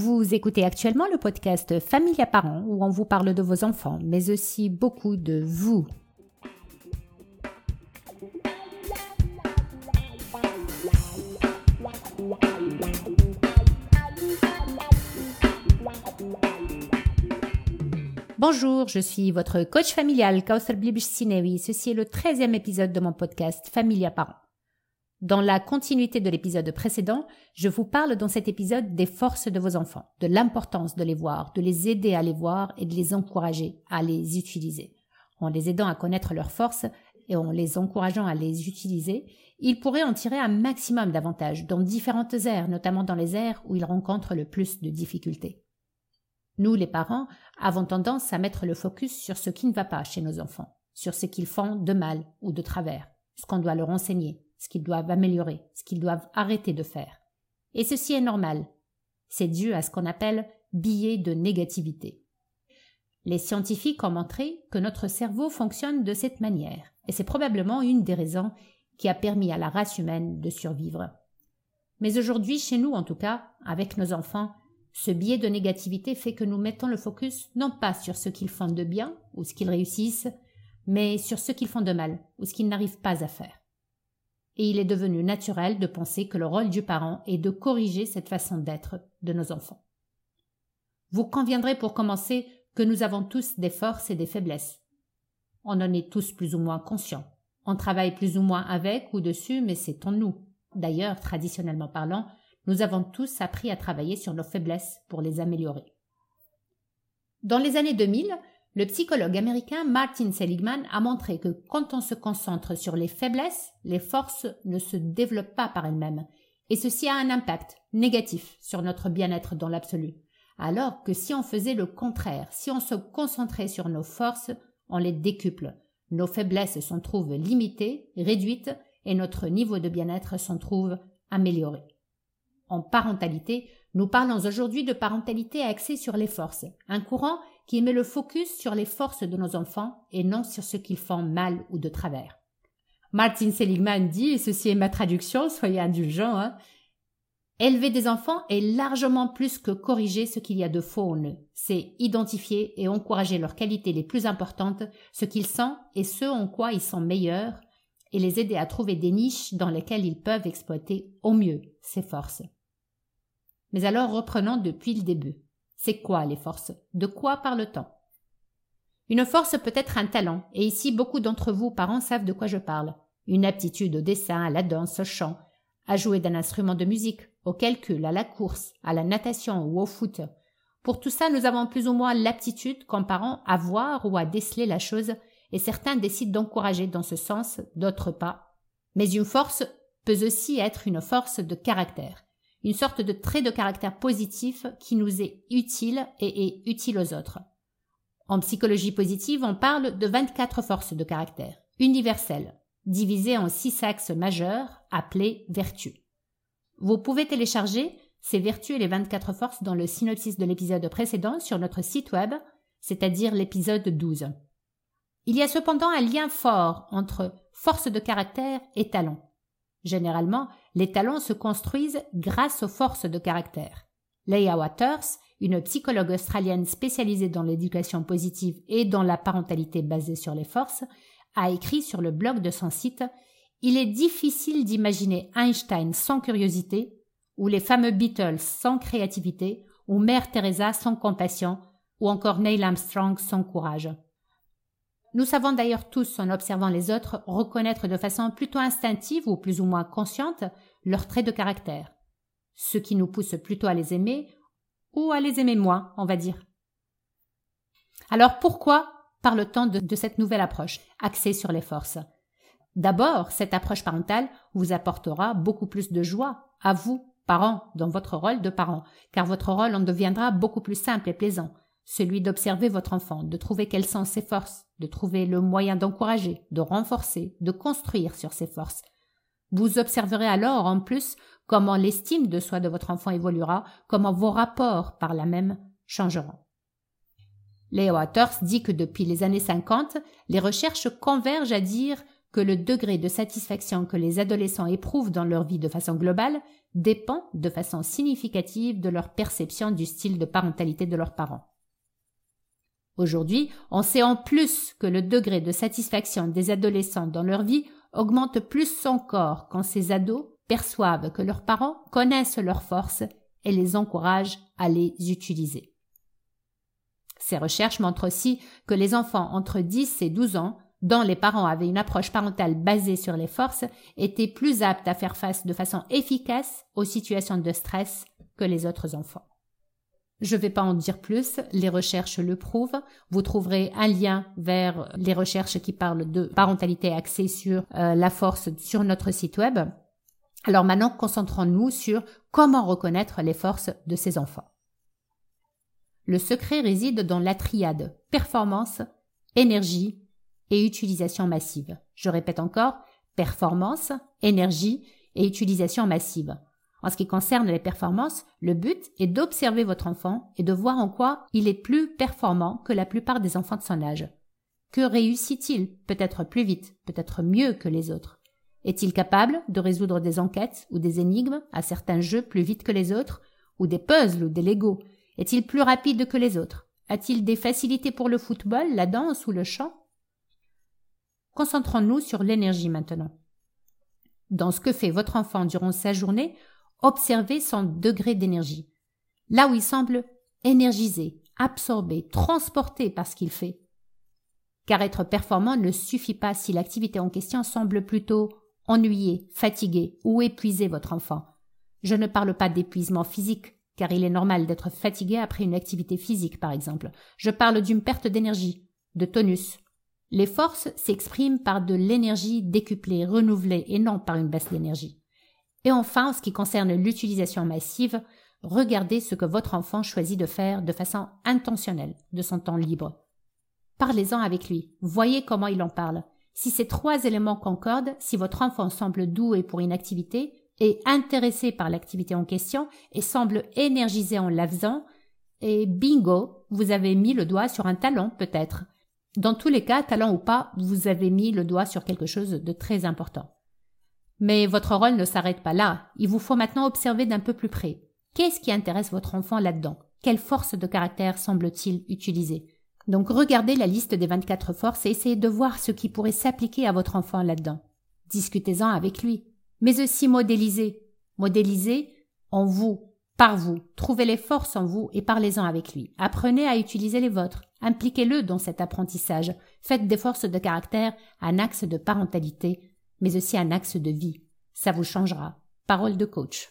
Vous écoutez actuellement le podcast Famille à parents où on vous parle de vos enfants, mais aussi beaucoup de vous. Bonjour, je suis votre coach familial Kauthar Sinewi. Ceci est le 13e épisode de mon podcast Famille à parents. Dans la continuité de l'épisode précédent, je vous parle dans cet épisode des forces de vos enfants, de l'importance de les voir, de les aider à les voir et de les encourager à les utiliser. En les aidant à connaître leurs forces et en les encourageant à les utiliser, ils pourraient en tirer un maximum d'avantages dans différentes aires, notamment dans les aires où ils rencontrent le plus de difficultés. Nous, les parents, avons tendance à mettre le focus sur ce qui ne va pas chez nos enfants, sur ce qu'ils font de mal ou de travers, ce qu'on doit leur enseigner, ce qu'ils doivent améliorer, ce qu'ils doivent arrêter de faire. Et ceci est normal. C'est dû à ce qu'on appelle biais de négativité. Les scientifiques ont montré que notre cerveau fonctionne de cette manière, et c'est probablement une des raisons qui a permis à la race humaine de survivre. Mais aujourd'hui, chez nous en tout cas, avec nos enfants, ce biais de négativité fait que nous mettons le focus non pas sur ce qu'ils font de bien ou ce qu'ils réussissent, mais sur ce qu'ils font de mal ou ce qu'ils n'arrivent pas à faire. Et il est devenu naturel de penser que le rôle du parent est de corriger cette façon d'être de nos enfants. Vous conviendrez pour commencer que nous avons tous des forces et des faiblesses. On en est tous plus ou moins conscients. On travaille plus ou moins avec ou dessus, mais c'est en nous. D'ailleurs, traditionnellement parlant, nous avons tous appris à travailler sur nos faiblesses pour les améliorer. Dans les années 2000, le psychologue américain Martin Seligman a montré que quand on se concentre sur les faiblesses, les forces ne se développent pas par elles-mêmes, et ceci a un impact négatif sur notre bien-être dans l'absolu. Alors que si on faisait le contraire, si on se concentrait sur nos forces, on les décuple. Nos faiblesses s'en trouvent limitées, réduites, et notre niveau de bien-être s'en trouve amélioré en parentalité, nous parlons aujourd'hui de parentalité axée sur les forces, un courant qui met le focus sur les forces de nos enfants et non sur ce qu'ils font mal ou de travers. Martin Seligman dit, et ceci est ma traduction, soyez indulgents, hein, Élever des enfants est largement plus que corriger ce qu'il y a de faux. C'est identifier et encourager leurs qualités les plus importantes, ce qu'ils sont et ce en quoi ils sont meilleurs, et les aider à trouver des niches dans lesquelles ils peuvent exploiter au mieux ces forces. Mais alors reprenons depuis le début. C'est quoi les forces? De quoi parle-t-on? Une force peut être un talent, et ici beaucoup d'entre vous, parents, savent de quoi je parle. Une aptitude au dessin, à la danse, au chant, à jouer d'un instrument de musique, au calcul, à la course, à la natation ou au foot. Pour tout ça, nous avons plus ou moins l'aptitude, comme parents, à voir ou à déceler la chose, et certains décident d'encourager dans ce sens, d'autres pas. Mais une force peut aussi être une force de caractère une sorte de trait de caractère positif qui nous est utile et est utile aux autres. En psychologie positive, on parle de 24 forces de caractère, universelles, divisées en six axes majeurs appelés vertus. Vous pouvez télécharger ces vertus et les 24 forces dans le synopsis de l'épisode précédent sur notre site web, c'est-à-dire l'épisode 12. Il y a cependant un lien fort entre force de caractère et talent. Généralement, les talents se construisent grâce aux forces de caractère. Leia Waters, une psychologue australienne spécialisée dans l'éducation positive et dans la parentalité basée sur les forces, a écrit sur le blog de son site Il est difficile d'imaginer Einstein sans curiosité, ou les fameux Beatles sans créativité, ou Mère Teresa sans compassion, ou encore Neil Armstrong sans courage. Nous savons d'ailleurs tous, en observant les autres, reconnaître de façon plutôt instinctive ou plus ou moins consciente leurs traits de caractère, ce qui nous pousse plutôt à les aimer ou à les aimer moins, on va dire. Alors pourquoi parle-t-on de, de cette nouvelle approche, axée sur les forces? D'abord, cette approche parentale vous apportera beaucoup plus de joie à vous, parents, dans votre rôle de parent, car votre rôle en deviendra beaucoup plus simple et plaisant celui d'observer votre enfant, de trouver quelles sont ses forces, de trouver le moyen d'encourager, de renforcer, de construire sur ses forces. Vous observerez alors en plus comment l'estime de soi de votre enfant évoluera, comment vos rapports par là même changeront. Leo Waters dit que depuis les années 50, les recherches convergent à dire que le degré de satisfaction que les adolescents éprouvent dans leur vie de façon globale dépend de façon significative de leur perception du style de parentalité de leurs parents. Aujourd'hui, on sait en plus que le degré de satisfaction des adolescents dans leur vie augmente plus encore quand ces ados perçoivent que leurs parents connaissent leurs forces et les encouragent à les utiliser. Ces recherches montrent aussi que les enfants entre 10 et 12 ans dont les parents avaient une approche parentale basée sur les forces étaient plus aptes à faire face de façon efficace aux situations de stress que les autres enfants. Je ne vais pas en dire plus, les recherches le prouvent. Vous trouverez un lien vers les recherches qui parlent de parentalité axée sur euh, la force sur notre site web. Alors maintenant, concentrons-nous sur comment reconnaître les forces de ces enfants. Le secret réside dans la triade performance, énergie et utilisation massive. Je répète encore, performance, énergie et utilisation massive. En ce qui concerne les performances, le but est d'observer votre enfant et de voir en quoi il est plus performant que la plupart des enfants de son âge. Que réussit-il Peut-être plus vite, peut-être mieux que les autres? Est-il capable de résoudre des enquêtes ou des énigmes à certains jeux plus vite que les autres, ou des puzzles ou des Legos Est-il plus rapide que les autres? A-t-il des facilités pour le football, la danse ou le chant? Concentrons-nous sur l'énergie maintenant. Dans ce que fait votre enfant durant sa journée, observez son degré d'énergie. Là où il semble énergisé, absorbé, transporté par ce qu'il fait. Car être performant ne suffit pas si l'activité en question semble plutôt ennuyer, fatiguer ou épuiser votre enfant. Je ne parle pas d'épuisement physique, car il est normal d'être fatigué après une activité physique, par exemple. Je parle d'une perte d'énergie, de tonus, les forces s'expriment par de l'énergie décuplée, renouvelée et non par une baisse d'énergie. Et enfin, en ce qui concerne l'utilisation massive, regardez ce que votre enfant choisit de faire de façon intentionnelle de son temps libre. Parlez-en avec lui, voyez comment il en parle. Si ces trois éléments concordent, si votre enfant semble doué pour une activité, est intéressé par l'activité en question et semble énergisé en la faisant, et bingo, vous avez mis le doigt sur un talon peut-être. Dans tous les cas, talent ou pas, vous avez mis le doigt sur quelque chose de très important. Mais votre rôle ne s'arrête pas là. Il vous faut maintenant observer d'un peu plus près. Qu'est-ce qui intéresse votre enfant là-dedans? Quelle force de caractère semble-t-il utiliser? Donc regardez la liste des 24 forces et essayez de voir ce qui pourrait s'appliquer à votre enfant là-dedans. Discutez-en avec lui. Mais aussi modélisez. Modélisez en vous, par vous. Trouvez les forces en vous et parlez-en avec lui. Apprenez à utiliser les vôtres. Impliquez-le dans cet apprentissage. Faites des forces de caractère un axe de parentalité, mais aussi un axe de vie. Ça vous changera. Parole de coach.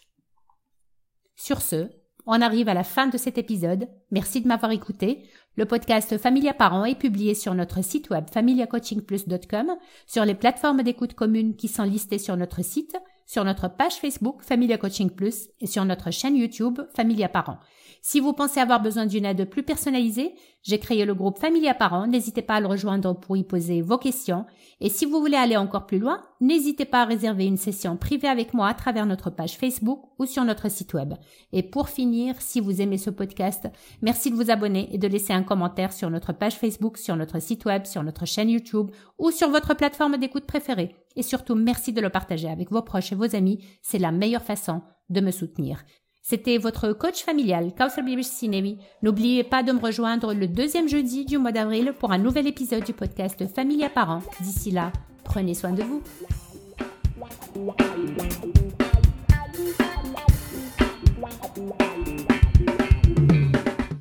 Sur ce, on arrive à la fin de cet épisode. Merci de m'avoir écouté. Le podcast Familia Parents est publié sur notre site web familiacoachingplus.com, sur les plateformes d'écoute communes qui sont listées sur notre site, sur notre page Facebook Familia Coaching Plus et sur notre chaîne YouTube Familia Parents. Si vous pensez avoir besoin d'une aide plus personnalisée, j'ai créé le groupe Familia Parents. N'hésitez pas à le rejoindre pour y poser vos questions. Et si vous voulez aller encore plus loin, n'hésitez pas à réserver une session privée avec moi à travers notre page Facebook ou sur notre site web. Et pour finir, si vous aimez ce podcast, merci de vous abonner et de laisser un commentaire sur notre page Facebook, sur notre site web, sur notre chaîne YouTube ou sur votre plateforme d'écoute préférée. Et surtout, merci de le partager avec vos proches et vos amis. C'est la meilleure façon de me soutenir. C'était votre coach familial, Kausar Sinewi. N'oubliez pas de me rejoindre le deuxième jeudi du mois d'avril pour un nouvel épisode du podcast Famille à Parents. D'ici là, prenez soin de vous.